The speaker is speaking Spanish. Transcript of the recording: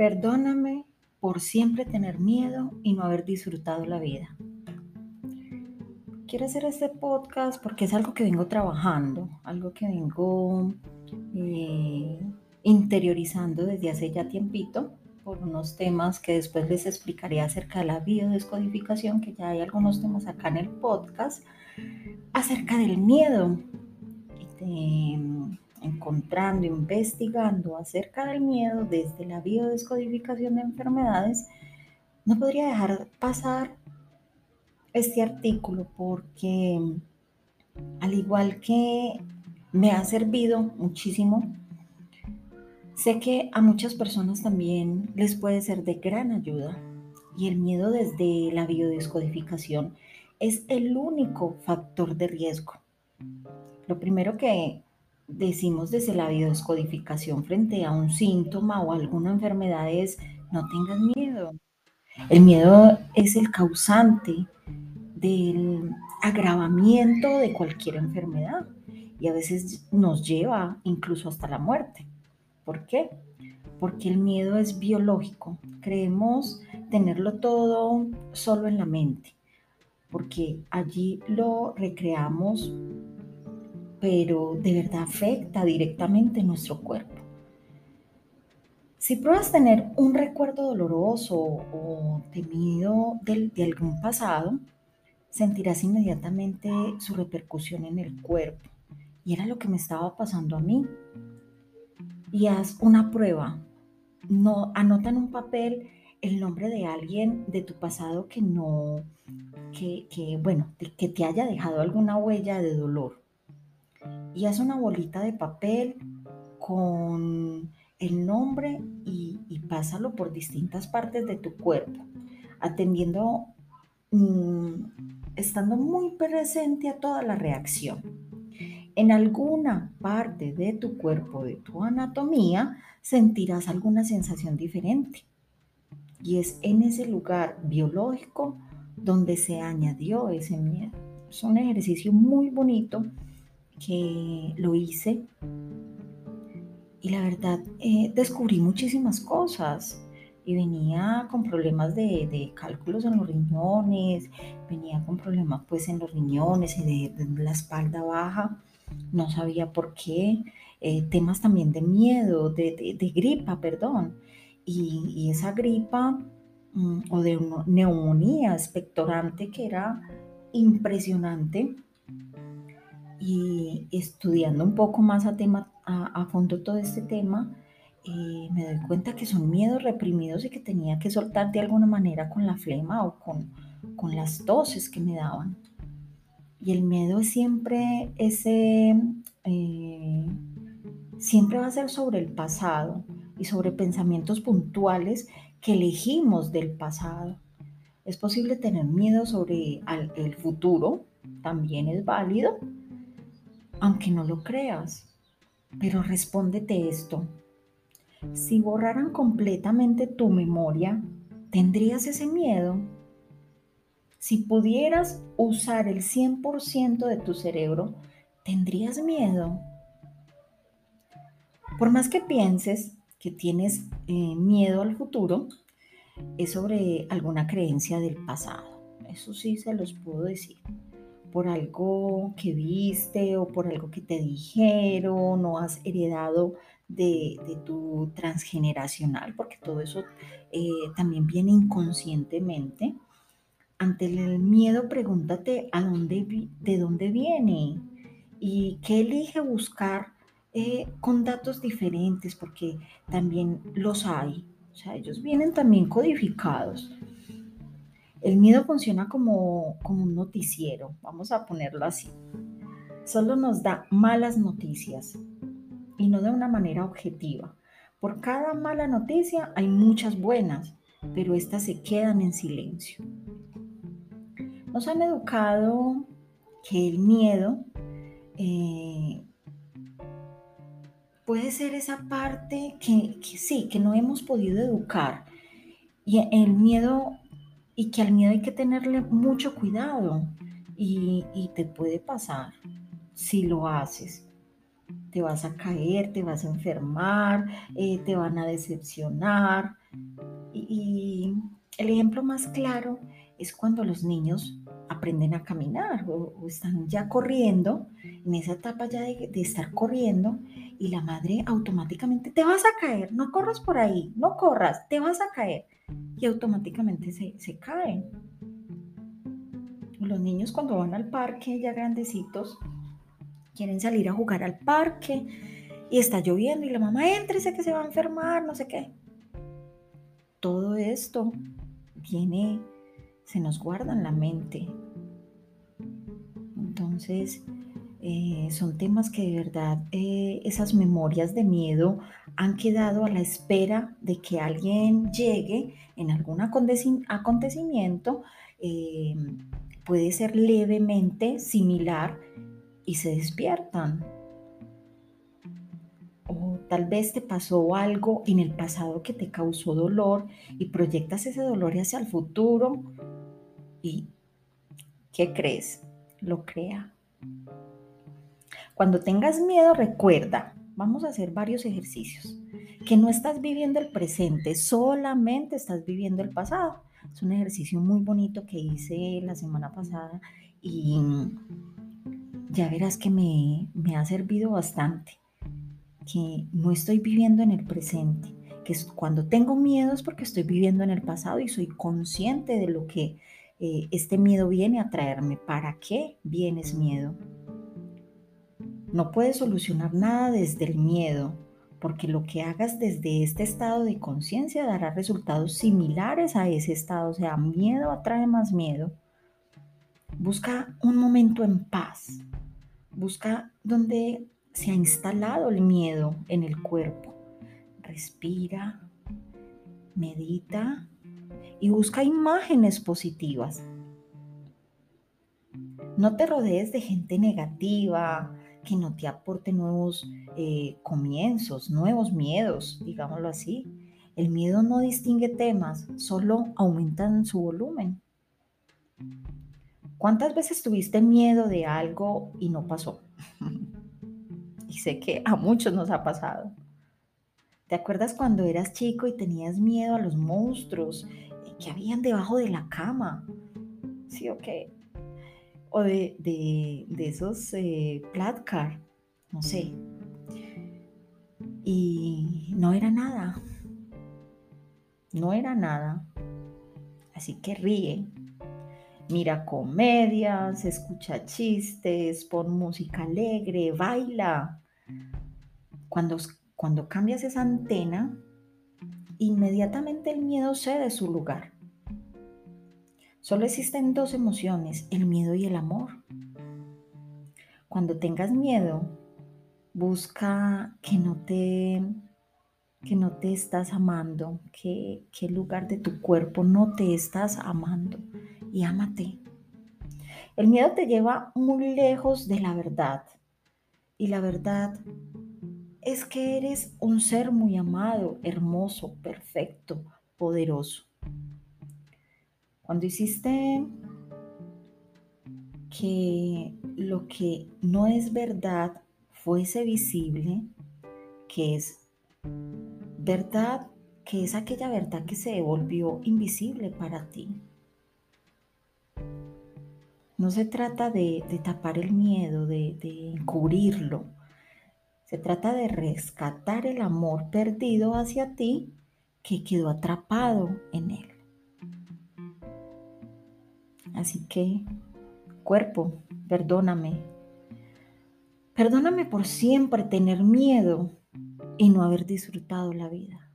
Perdóname por siempre tener miedo y no haber disfrutado la vida. Quiero hacer este podcast porque es algo que vengo trabajando, algo que vengo eh, interiorizando desde hace ya tiempito por unos temas que después les explicaré acerca de la biodescodificación, que ya hay algunos temas acá en el podcast, acerca del miedo. Encontrando, investigando acerca del miedo desde la biodescodificación de enfermedades, no podría dejar pasar este artículo porque al igual que me ha servido muchísimo, sé que a muchas personas también les puede ser de gran ayuda y el miedo desde la biodescodificación es el único factor de riesgo. Lo primero que decimos desde la biodescodificación frente a un síntoma o alguna enfermedad es no tengas miedo. El miedo es el causante del agravamiento de cualquier enfermedad y a veces nos lleva incluso hasta la muerte. ¿Por qué? Porque el miedo es biológico. Creemos tenerlo todo solo en la mente, porque allí lo recreamos pero de verdad afecta directamente nuestro cuerpo. Si pruebas tener un recuerdo doloroso o temido de, de algún pasado, sentirás inmediatamente su repercusión en el cuerpo. Y era lo que me estaba pasando a mí. Y haz una prueba. No, anota en un papel el nombre de alguien de tu pasado que no, que, que bueno, que te haya dejado alguna huella de dolor y haz una bolita de papel con el nombre y, pásalo por distintas partes de tu cuerpo, atendiendo, mm, estando muy presente a toda la reacción. En alguna parte de tu cuerpo, de tu anatomía, sentirás alguna sensación diferente. Y es en ese lugar biológico donde se añadió ese miedo. Es un ejercicio muy bonito que lo hice. Y la verdad eh, descubrí muchísimas cosas. Y venía con problemas de, cálculos en los riñones, venía con problemas pues en los riñones y de, la espalda baja, no sabía por qué, eh, temas también de miedo, de, gripa, perdón, y, esa gripa mm, o de neumonía expectorante que era impresionante y estudiando un poco más a, tema, a, fondo todo este tema, eh, me doy cuenta que son miedos reprimidos y que tenía que soltar de alguna manera con la flema o con, con las toses que me daban. Y el miedo es siempre ese, eh, siempre va a ser sobre el pasado y sobre pensamientos puntuales que elegimos del pasado. Es posible tener miedo sobre el futuro, también es válido, aunque no lo creas. Pero respóndete esto. Si borraran completamente tu memoria, ¿tendrías ese miedo? Si pudieras usar el 100% de tu cerebro, ¿tendrías miedo? Por más que pienses que tienes eh, miedo al futuro, es sobre alguna creencia del pasado. Eso sí se los puedo decir por algo que viste o por algo que te dijeron o has heredado de, tu transgeneracional, porque todo eso eh, también viene inconscientemente. Ante el miedo, pregúntate a dónde, de dónde viene y qué elige buscar eh, con datos diferentes, porque también los hay. O sea, ellos vienen también codificados. El miedo funciona como, como un noticiero, vamos a ponerlo así. Solo nos da malas noticias y no de una manera objetiva. Por cada mala noticia hay muchas buenas, pero estas se quedan en silencio. Nos han educado que el miedo eh, puede ser esa parte que, que, sí, que no hemos podido educar. Y el miedo y que al miedo hay que tenerle mucho cuidado y, te puede pasar si lo haces. Te vas a caer, te vas a enfermar, eh, te van a decepcionar, Y, el ejemplo más claro es cuando los niños aprenden a caminar o, están ya corriendo, en esa etapa ya de, estar corriendo, y la madre automáticamente, te vas a caer, no corras por ahí, no corras, te vas a caer. Y automáticamente se, se caen. Los niños cuando van al parque ya grandecitos, quieren salir a jugar al parque y está lloviendo y la mamá, sé que se va a enfermar, no sé qué. Todo esto viene, se nos guarda en la mente. Entonces, eh, son temas que de verdad eh, esas memorias de miedo han quedado a la espera de que alguien llegue en algún acontecimiento, eh, puede ser levemente similar y se despiertan. O tal vez te pasó algo en el pasado que te causó dolor y proyectas ese dolor hacia el futuro y ¿qué crees? Lo crea. Cuando tengas miedo, recuerda, vamos a hacer varios ejercicios, que no estás viviendo el presente, solamente estás viviendo el pasado. Es un ejercicio muy bonito que hice la semana pasada y ya verás que me, ha servido bastante, que no estoy viviendo en el presente, que cuando tengo miedo es porque estoy viviendo en el pasado y soy consciente de lo que eh, este miedo viene a traerme. ¿Para qué vienes miedo? No puedes solucionar nada desde el miedo, porque lo que hagas desde este estado de conciencia dará resultados similares a ese estado. O sea, miedo atrae más miedo. Busca un momento en paz, Busca donde se ha instalado el miedo en el cuerpo. Respira, medita y busca imágenes positivas. No te rodees de gente negativa que no te aporte nuevos eh, comienzos, nuevos miedos, digámoslo así. El miedo no distingue temas, solo aumentan su volumen. ¿Cuántas veces tuviste miedo de algo y no pasó? y sé que a muchos nos ha pasado. ¿Te acuerdas cuando eras chico y tenías miedo a los monstruos que habían debajo de la cama? Sí, ok. O de, esos eh, no sé. Y no era nada. No era nada. Así que ríe, Mira comedias, escucha chistes, pon música alegre, baila. Cuando, cuando cambias esa antena, inmediatamente el miedo cede su lugar. Solo existen dos emociones, el miedo y el amor. Cuando tengas miedo, busca que no te, que no te estás amando, que, que lugar de tu cuerpo no te estás amando y ámate. El miedo te lleva muy lejos de la verdad. Y la verdad es que eres un ser muy amado, hermoso, perfecto, poderoso. Cuando hiciste que lo que no es verdad fuese visible, que es verdad, que es aquella verdad que se volvió invisible para ti. No se trata de, tapar el miedo, de, de encubrirlo. Se trata de rescatar el amor perdido hacia ti que quedó atrapado en él. Así que, cuerpo, perdóname. Perdóname por siempre tener miedo y no haber disfrutado la vida.